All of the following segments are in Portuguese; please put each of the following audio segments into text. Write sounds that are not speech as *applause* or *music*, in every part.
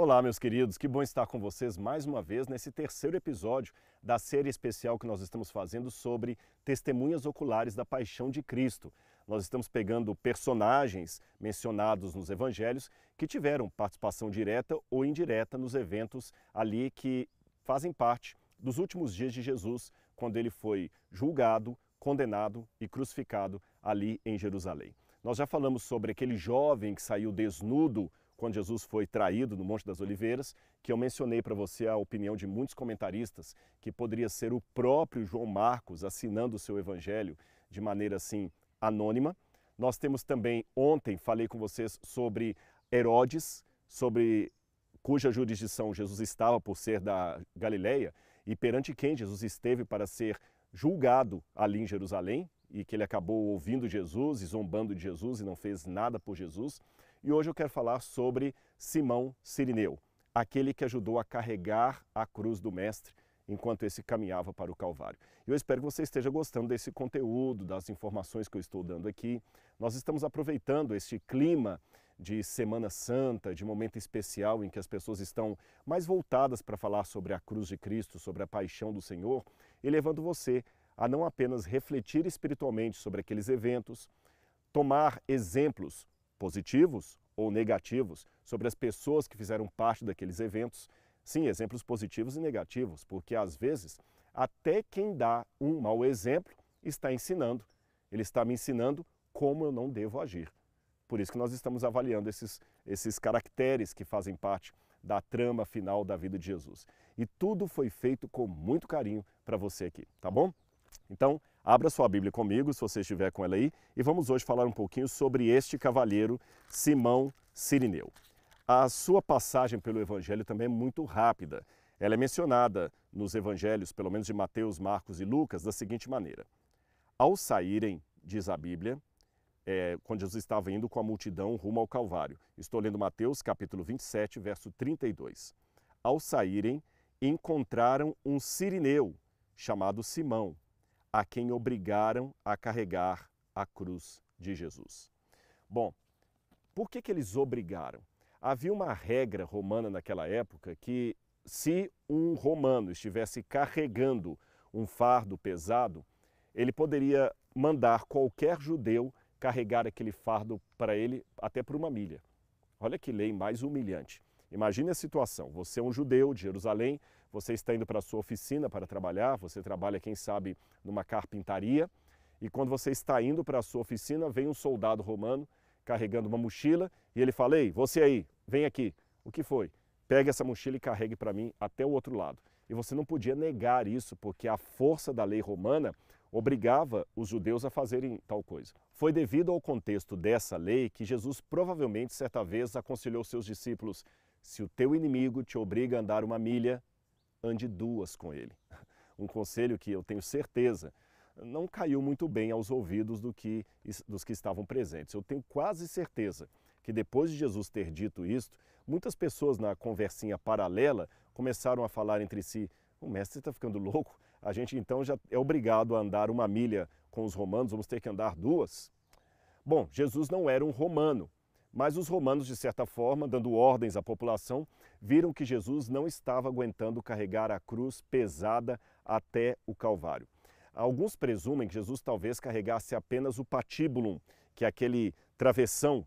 Olá, meus queridos, que bom estar com vocês mais uma vez nesse terceiro episódio da série especial que nós estamos fazendo sobre testemunhas oculares da paixão de Cristo. Nós estamos pegando personagens mencionados nos evangelhos que tiveram participação direta ou indireta nos eventos ali que fazem parte dos últimos dias de Jesus, quando ele foi julgado, condenado e crucificado ali em Jerusalém. Nós já falamos sobre aquele jovem que saiu desnudo quando Jesus foi traído no Monte das Oliveiras, que eu mencionei para você a opinião de muitos comentaristas que poderia ser o próprio João Marcos assinando o seu evangelho de maneira assim anônima. Nós temos também, ontem falei com vocês sobre Herodes, sobre cuja jurisdição Jesus estava por ser da Galileia e perante quem Jesus esteve para ser julgado ali em Jerusalém e que ele acabou ouvindo Jesus e zombando de Jesus e não fez nada por Jesus. E hoje eu quero falar sobre Simão Sirineu, aquele que ajudou a carregar a cruz do Mestre enquanto esse caminhava para o Calvário. Eu espero que você esteja gostando desse conteúdo, das informações que eu estou dando aqui. Nós estamos aproveitando este clima de Semana Santa, de momento especial em que as pessoas estão mais voltadas para falar sobre a cruz de Cristo, sobre a paixão do Senhor, e levando você a não apenas refletir espiritualmente sobre aqueles eventos, tomar exemplos positivos ou negativos sobre as pessoas que fizeram parte daqueles eventos. Sim, exemplos positivos e negativos, porque às vezes até quem dá um mau exemplo está ensinando. Ele está me ensinando como eu não devo agir. Por isso que nós estamos avaliando esses, esses caracteres que fazem parte da trama final da vida de Jesus. E tudo foi feito com muito carinho para você aqui, tá bom? Então, abra sua Bíblia comigo, se você estiver com ela aí, e vamos hoje falar um pouquinho sobre este cavalheiro Simão Sirineu. A sua passagem pelo Evangelho também é muito rápida. Ela é mencionada nos Evangelhos, pelo menos de Mateus, Marcos e Lucas, da seguinte maneira: Ao saírem, diz a Bíblia, é, quando Jesus estava indo com a multidão rumo ao Calvário. Estou lendo Mateus capítulo 27, verso 32. Ao saírem, encontraram um sirineu chamado Simão, a quem obrigaram a carregar a cruz de Jesus. Bom, por que, que eles obrigaram? Havia uma regra romana naquela época que, se um romano estivesse carregando um fardo pesado, ele poderia mandar qualquer judeu carregar aquele fardo para ele até por uma milha. Olha que lei mais humilhante. Imagine a situação: você é um judeu de Jerusalém, você está indo para a sua oficina para trabalhar, você trabalha, quem sabe, numa carpintaria, e quando você está indo para a sua oficina, vem um soldado romano carregando uma mochila e ele fala: Ei, você aí, vem aqui. O que foi? Pegue essa mochila e carregue para mim até o outro lado. E você não podia negar isso, porque a força da lei romana obrigava os judeus a fazerem tal coisa. Foi devido ao contexto dessa lei que Jesus provavelmente certa vez aconselhou seus discípulos: se o teu inimigo te obriga a andar uma milha, ande duas com ele. *laughs* Um conselho que eu tenho certeza não caiu muito bem aos ouvidos do que, dos que estavam presentes. Eu tenho quase certeza que depois de Jesus ter dito isto, muitas pessoas na conversinha paralela começaram a falar entre si: o mestre está ficando louco, a gente então já é obrigado a andar uma milha com os romanos, vamos ter que andar duas? Bom, Jesus não era um romano, mas os romanos, de certa forma, dando ordens à população, viram que Jesus não estava aguentando carregar a cruz pesada até o Calvário. Alguns presumem que Jesus talvez carregasse apenas o patíbulum, que é aquele travessão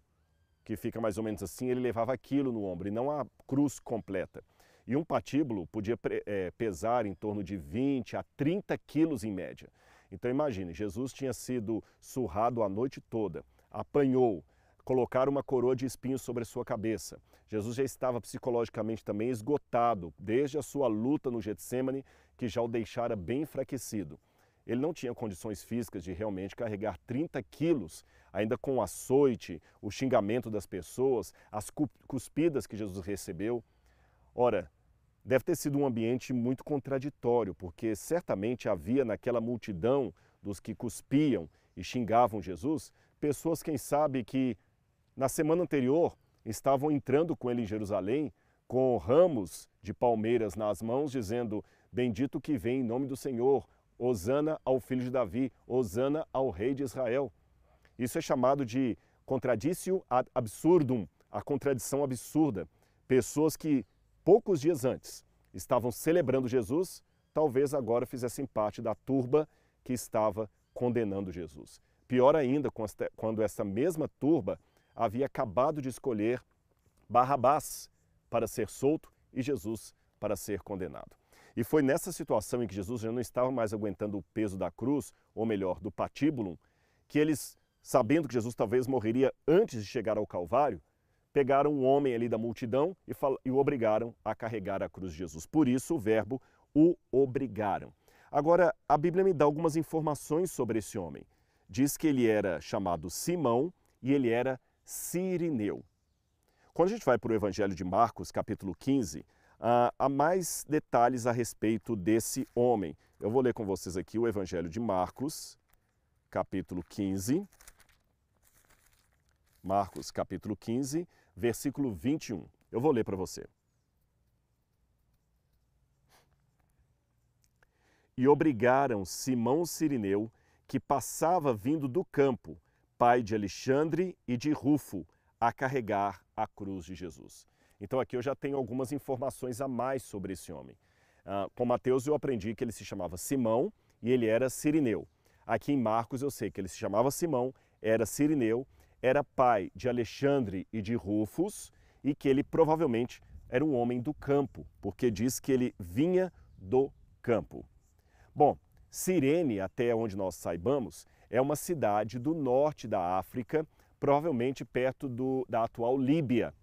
que fica mais ou menos assim, ele levava aquilo no ombro e não a cruz completa. E um patíbulo podia é, pesar em torno de 20 a 30 quilos em média. Então imagine, Jesus tinha sido surrado a noite toda, apanhou, colocaram uma coroa de espinhos sobre a sua cabeça. Jesus já estava psicologicamente também esgotado, desde a sua luta no Getsemane, que já o deixara bem enfraquecido. Ele não tinha condições físicas de realmente carregar 30 quilos, ainda com o açoite, o xingamento das pessoas, as cuspidas que Jesus recebeu. Ora, deve ter sido um ambiente muito contraditório, porque certamente havia naquela multidão dos que cuspiam e xingavam Jesus, pessoas, quem sabe, que na semana anterior, estavam entrando com ele em Jerusalém com ramos de palmeiras nas mãos, dizendo: Bendito que vem em nome do Senhor, Hosana ao filho de Davi, Hosana ao rei de Israel. Isso é chamado de contradício ad absurdum, a contradição absurda. pessoas que poucos dias antes estavam celebrando Jesus, talvez agora fizessem parte da turba que estava condenando Jesus. Pior ainda, quando essa mesma turba havia acabado de escolher Barrabás para ser solto e Jesus para ser condenado. E foi nessa situação em que Jesus já não estava mais aguentando o peso da cruz, ou melhor, do patíbulo, que eles, sabendo que Jesus talvez morreria antes de chegar ao Calvário, pegaram um homem ali da multidão e, e o obrigaram a carregar a cruz de Jesus. Por isso o verbo o obrigaram. Agora, a Bíblia me dá algumas informações sobre esse homem. Diz que ele era chamado Simão e ele era sirineu. Quando a gente vai para o Evangelho de Marcos, capítulo 15, ah, há mais detalhes a respeito desse homem. Eu vou ler com vocês aqui o Evangelho de Marcos, capítulo 15. Marcos, capítulo 15, versículo 21. Eu vou ler para você. E obrigaram Simão Sirineu, que passava vindo do campo, pai de Alexandre e de Rufo, a carregar a cruz de Jesus. Então aqui eu já tenho algumas informações a mais sobre esse homem. Uh, com Mateus eu aprendi que ele se chamava Simão e ele era sirineu. Aqui em Marcos eu sei que ele se chamava Simão, era sirineu, era pai de Alexandre e de Rufus e que ele provavelmente era um homem do campo, porque diz que ele vinha do campo. Bom, Cirene, até onde nós saibamos, é uma cidade do norte da África, provavelmente perto do, da atual Líbia.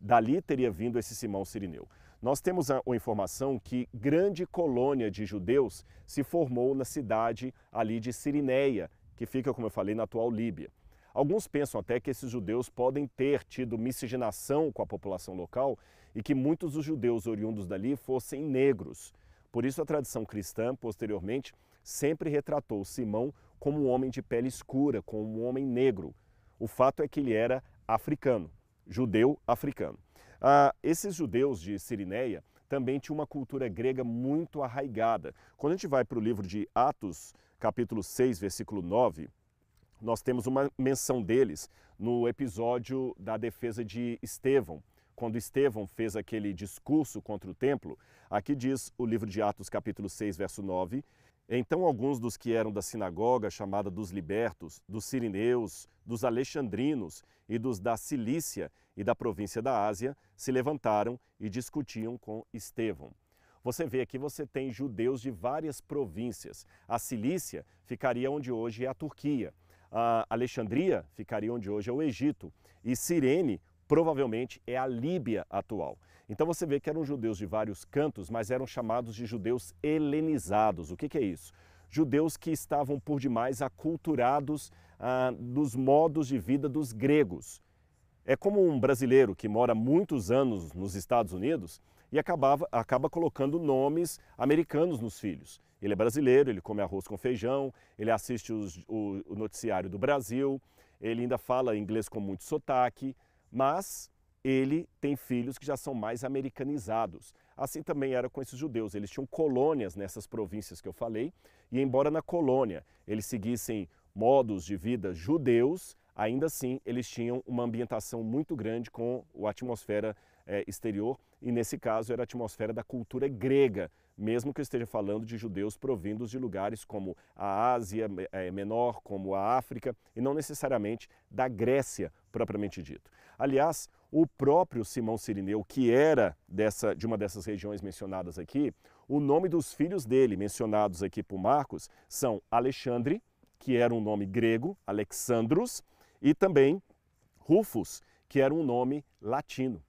Dali teria vindo esse Simão Sirineu. Nós temos a, a, informação que grande colônia de judeus se formou na cidade ali de Sirineia, que fica, como eu falei, na atual Líbia. Alguns pensam até que esses judeus podem ter tido miscigenação com a população local e que muitos dos judeus oriundos dali fossem negros. Por isso a tradição cristã, posteriormente, sempre retratou Simão como um homem de pele escura, como um homem negro, o fato é que ele era africano, judeu africano. Ah, esses judeus de Sirineia também tinham uma cultura grega muito arraigada. Quando a gente vai para o livro de Atos, capítulo 6, versículo 9, nós temos uma menção deles no episódio da defesa de Estevão. Quando Estevão fez aquele discurso contra o templo, aqui diz o livro de Atos, capítulo 6, verso 9, então alguns dos que eram da sinagoga chamada dos libertos, dos sirineus, dos alexandrinos e dos da Cilícia e da província da Ásia se levantaram e discutiam com Estevão. Você vê aqui, você tem judeus de várias províncias. A Cilícia ficaria onde hoje é a Turquia. A Alexandria ficaria onde hoje é o Egito. E Cirene provavelmente é a Líbia atual. Então você vê que eram judeus de vários cantos, mas eram chamados de judeus helenizados. O que, que é isso? Judeus que estavam por demais aculturados ah, dos modos de vida dos gregos. É como um brasileiro que mora muitos anos nos Estados Unidos e acabava, acaba colocando nomes americanos nos filhos. Ele é brasileiro, ele come arroz com feijão, ele assiste os, o, o noticiário do Brasil, ele ainda fala inglês com muito sotaque, mas ele tem filhos que já são mais americanizados. Assim também era com esses judeus. Eles tinham colônias nessas províncias que eu falei, e embora na colônia eles seguissem modos de vida judeus, ainda assim eles tinham uma ambientação muito grande com a atmosfera é, exterior, e nesse caso era a atmosfera da cultura grega, mesmo que eu esteja falando de judeus provindos de lugares como a Ásia é, Menor, como a África, e não necessariamente da Grécia propriamente dito. Aliás, o próprio Simão Sirineu, que era dessa, de uma dessas regiões mencionadas aqui, o nome dos filhos dele, mencionados aqui por Marcos, são Alexandre, que era um nome grego, Alexandros, e também Rufus, que era um nome latino.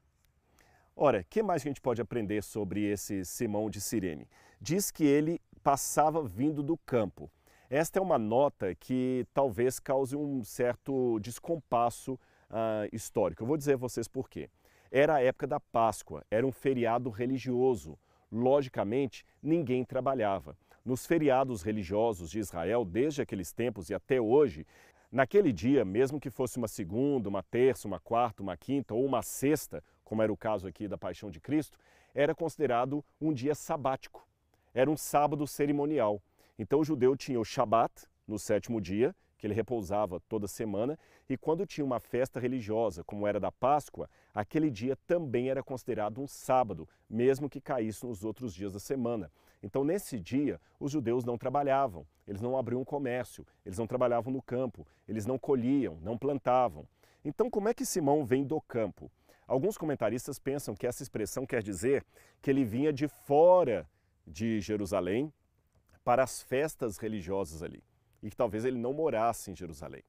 Ora, que mais a gente pode aprender sobre esse Simão de Cirene? Diz que ele passava vindo do campo. Esta é uma nota que talvez cause um certo descompasso uh, histórico. Eu vou dizer a vocês por quê. Era a época da Páscoa, era um feriado religioso. Logicamente, ninguém trabalhava. Nos feriados religiosos de Israel, desde aqueles tempos e até hoje, naquele dia, mesmo que fosse uma segunda, uma terça, uma quarta, uma quinta ou uma sexta, como era o caso aqui da Paixão de Cristo, era considerado um dia sabático. Era um sábado cerimonial. Então o judeu tinha o Shabat, no sétimo dia, que ele repousava toda semana, e quando tinha uma festa religiosa, como era da Páscoa, aquele dia também era considerado um sábado, mesmo que caísse nos outros dias da semana. Então, nesse dia, os judeus não trabalhavam, eles não abriam comércio, eles não trabalhavam no campo, eles não colhiam, não plantavam. Então, como é que Simão vem do campo? Alguns comentaristas pensam que essa expressão quer dizer que ele vinha de fora de Jerusalém para as festas religiosas ali e que talvez ele não morasse em Jerusalém.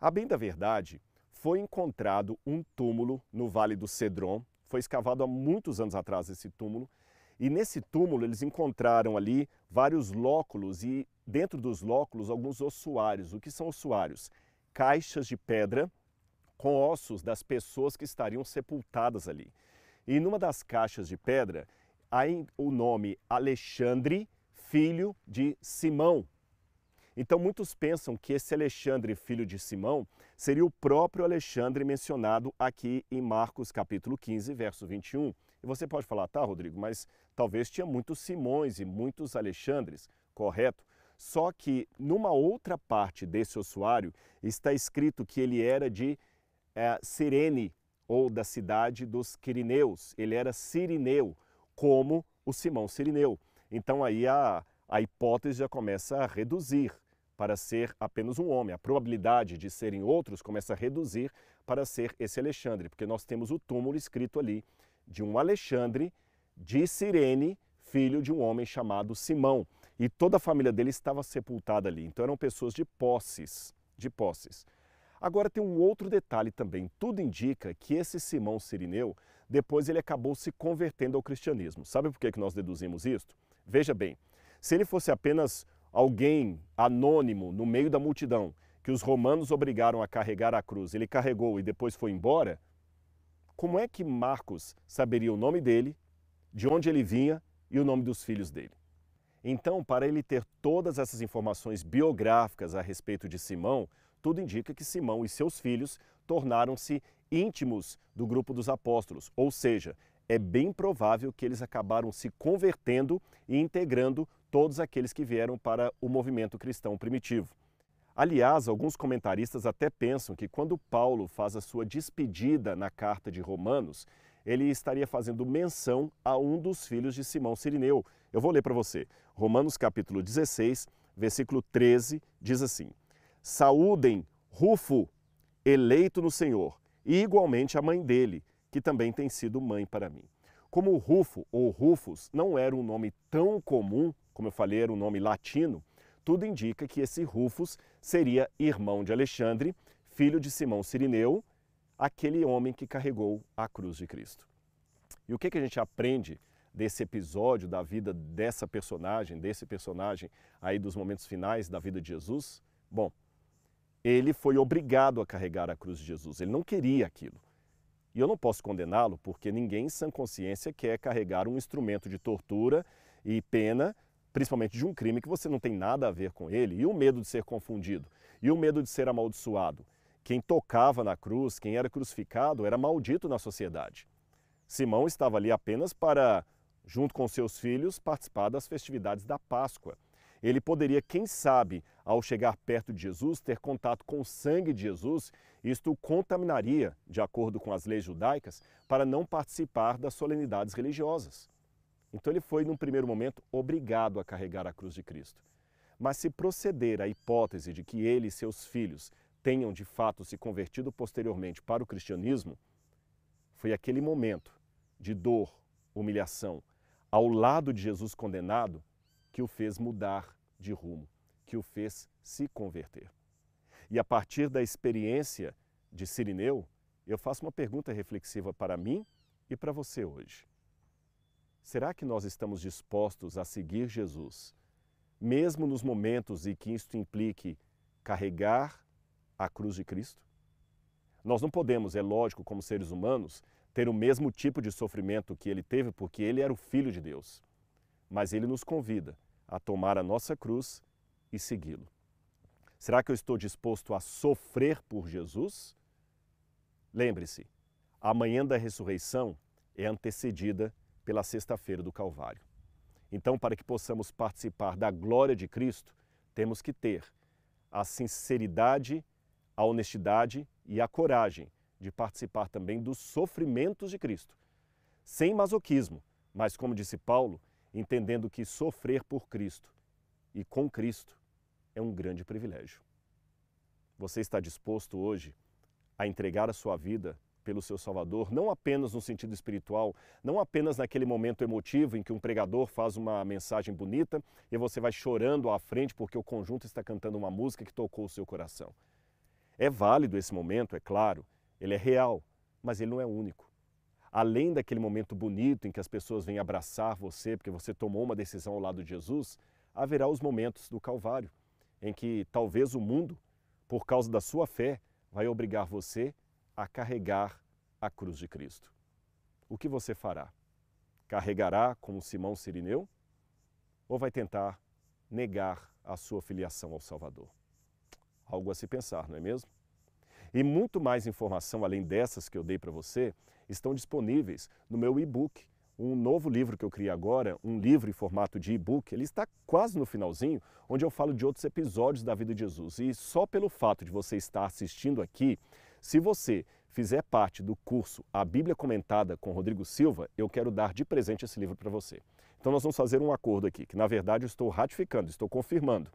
A bem da verdade, foi encontrado um túmulo no Vale do Cedron, foi escavado há muitos anos atrás esse túmulo, e nesse túmulo eles encontraram ali vários lóculos e dentro dos lóculos alguns ossuários. O que são ossuários? Caixas de pedra com ossos das pessoas que estariam sepultadas ali. E numa das caixas de pedra há o nome Alexandre, filho de Simão. Então muitos pensam que esse Alexandre, filho de Simão, seria o próprio Alexandre mencionado aqui em Marcos capítulo 15, verso 21. E você pode falar, tá, Rodrigo, mas talvez tinha muitos Simões e muitos Alexandres, correto? Só que numa outra parte desse ossuário está escrito que ele era de é, Sirene, ou da cidade dos Quirineus. Ele era sirineu, como o Simão Sirineu. Então aí a, a hipótese já começa a reduzir para ser apenas um homem. A probabilidade de serem outros começa a reduzir para ser esse Alexandre, porque nós temos o túmulo escrito ali de um Alexandre de Cirene, filho de um homem chamado Simão. E toda a família dele estava sepultada ali. Então eram pessoas de posses, de posses. Agora tem um outro detalhe também. Tudo indica que esse Simão Sirineu, depois ele acabou se convertendo ao cristianismo. Sabe por que nós deduzimos isto? Veja bem, se ele fosse apenas alguém anônimo no meio da multidão, que os romanos obrigaram a carregar a cruz, ele carregou e depois foi embora, como é que Marcos saberia o nome dele, de onde ele vinha e o nome dos filhos dele? Então, para ele ter todas essas informações biográficas a respeito de Simão, tudo indica que Simão e seus filhos tornaram-se íntimos do grupo dos apóstolos, ou seja, é bem provável que eles acabaram se convertendo e integrando todos aqueles que vieram para o movimento cristão primitivo. Aliás, alguns comentaristas até pensam que quando Paulo faz a sua despedida na carta de Romanos, ele estaria fazendo menção a um dos filhos de Simão Sirineu. Eu vou ler para você. Romanos capítulo 16, versículo 13, diz assim: Saúdem Rufo, eleito no Senhor, e igualmente a mãe dele, que também tem sido mãe para mim. Como Rufo ou Rufus não era um nome tão comum, como eu falei, era um nome latino, tudo indica que esse Rufus seria irmão de Alexandre, filho de Simão Sirineu, aquele homem que carregou a cruz de Cristo. E o que, que a gente aprende desse episódio da vida dessa personagem, desse personagem aí dos momentos finais da vida de Jesus? Bom, ele foi obrigado a carregar a cruz de Jesus, ele não queria aquilo. E eu não posso condená-lo porque ninguém em sã consciência quer carregar um instrumento de tortura e pena principalmente de um crime que você não tem nada a ver com ele, e o medo de ser confundido, e o medo de ser amaldiçoado. Quem tocava na cruz, quem era crucificado, era maldito na sociedade. Simão estava ali apenas para, junto com seus filhos, participar das festividades da Páscoa. Ele poderia, quem sabe, ao chegar perto de Jesus, ter contato com o sangue de Jesus, isto o contaminaria, de acordo com as leis judaicas, para não participar das solenidades religiosas. Então ele foi, num primeiro momento, obrigado a carregar a cruz de Cristo. Mas se proceder à hipótese de que ele e seus filhos tenham de fato se convertido posteriormente para o cristianismo, foi aquele momento de dor, humilhação, ao lado de Jesus condenado, que o fez mudar de rumo, que o fez se converter. E a partir da experiência de Sirineu, eu faço uma pergunta reflexiva para mim e para você hoje. Será que nós estamos dispostos a seguir Jesus, mesmo nos momentos em que isto implique carregar a cruz de Cristo? Nós não podemos, é lógico, como seres humanos, ter o mesmo tipo de sofrimento que ele teve, porque ele era o Filho de Deus. Mas ele nos convida a tomar a nossa cruz e segui-lo. Será que eu estou disposto a sofrer por Jesus? Lembre-se, a manhã da ressurreição é antecedida pela sexta-feira do Calvário. Então, para que possamos participar da glória de Cristo, temos que ter a sinceridade, a honestidade e a coragem de participar também dos sofrimentos de Cristo. Sem masoquismo, mas como disse Paulo, entendendo que sofrer por Cristo e com Cristo é um grande privilégio. Você está disposto hoje a entregar a sua vida pelo seu Salvador, não apenas no sentido espiritual, não apenas naquele momento emotivo em que um pregador faz uma mensagem bonita e você vai chorando à frente porque o conjunto está cantando uma música que tocou o seu coração. É válido esse momento, é claro, ele é real, mas ele não é único. Além daquele momento bonito em que as pessoas vêm abraçar você porque você tomou uma decisão ao lado de Jesus, haverá os momentos do Calvário, em que talvez o mundo, por causa da sua fé, vai obrigar você a carregar a cruz de Cristo. O que você fará? Carregará como Simão Sirineu? Ou vai tentar negar a sua filiação ao Salvador? Algo a se pensar, não é mesmo? E muito mais informação além dessas que eu dei para você estão disponíveis no meu e-book, um novo livro que eu criei agora, um livro em formato de e-book. Ele está quase no finalzinho, onde eu falo de outros episódios da vida de Jesus. E só pelo fato de você estar assistindo aqui, se você fizer parte do curso A Bíblia Comentada com Rodrigo Silva, eu quero dar de presente esse livro para você. Então nós vamos fazer um acordo aqui, que na verdade eu estou ratificando, estou confirmando.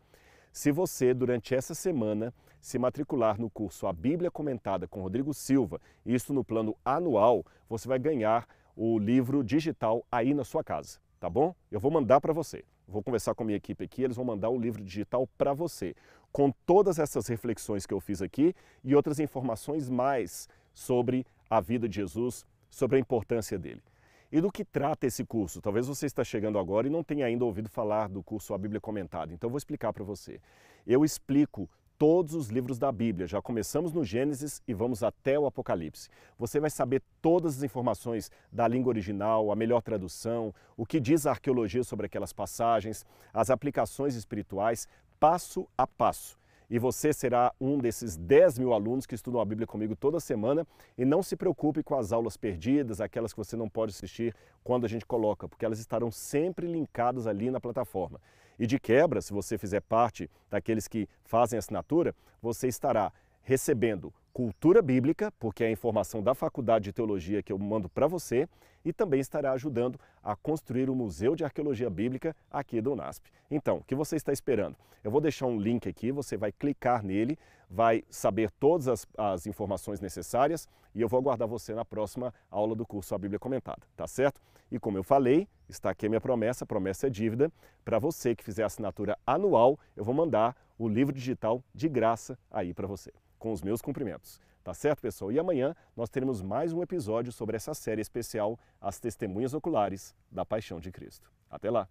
Se você, durante essa semana, se matricular no curso A Bíblia Comentada com Rodrigo Silva, isso no plano anual, você vai ganhar o livro digital aí na sua casa, tá bom? Eu vou mandar para você. Vou conversar com a minha equipe aqui, eles vão mandar o livro digital para você, com todas essas reflexões que eu fiz aqui e outras informações mais sobre a vida de Jesus, sobre a importância dele. E do que trata esse curso? Talvez você está chegando agora e não tenha ainda ouvido falar do curso A Bíblia Comentada, então eu vou explicar para você. Eu explico todos os livros da Bíblia. Já começamos no Gênesis e vamos até o Apocalipse. Você vai saber todas as informações da língua original, a melhor tradução, o que diz a arqueologia sobre aquelas passagens, as aplicações espirituais, passo a passo e você será um desses 10 mil alunos que estudam a Bíblia comigo toda semana. E não se preocupe com as aulas perdidas, aquelas que você não pode assistir quando a gente coloca, porque elas estarão sempre linkadas ali na plataforma. E de quebra, se você fizer parte daqueles que fazem assinatura, você estará recebendo cultura bíblica, porque é a informação da Faculdade de Teologia que eu mando para você, e também estará ajudando a construir o Museu de Arqueologia Bíblica aqui do UNASP. Então, o que você está esperando? Eu vou deixar um link aqui, você vai clicar nele, vai saber todas as, as informações necessárias e eu vou aguardar você na próxima aula do curso A Bíblia Comentada, tá certo? E como eu falei, está aqui a minha promessa, a promessa é dívida. Para você que fizer assinatura anual, eu vou mandar o livro digital de graça aí para você com os meus cumprimentos. Tá certo, pessoal? E amanhã nós teremos mais um episódio sobre essa série especial As Testemunhas Oculares da Paixão de Cristo. Até lá!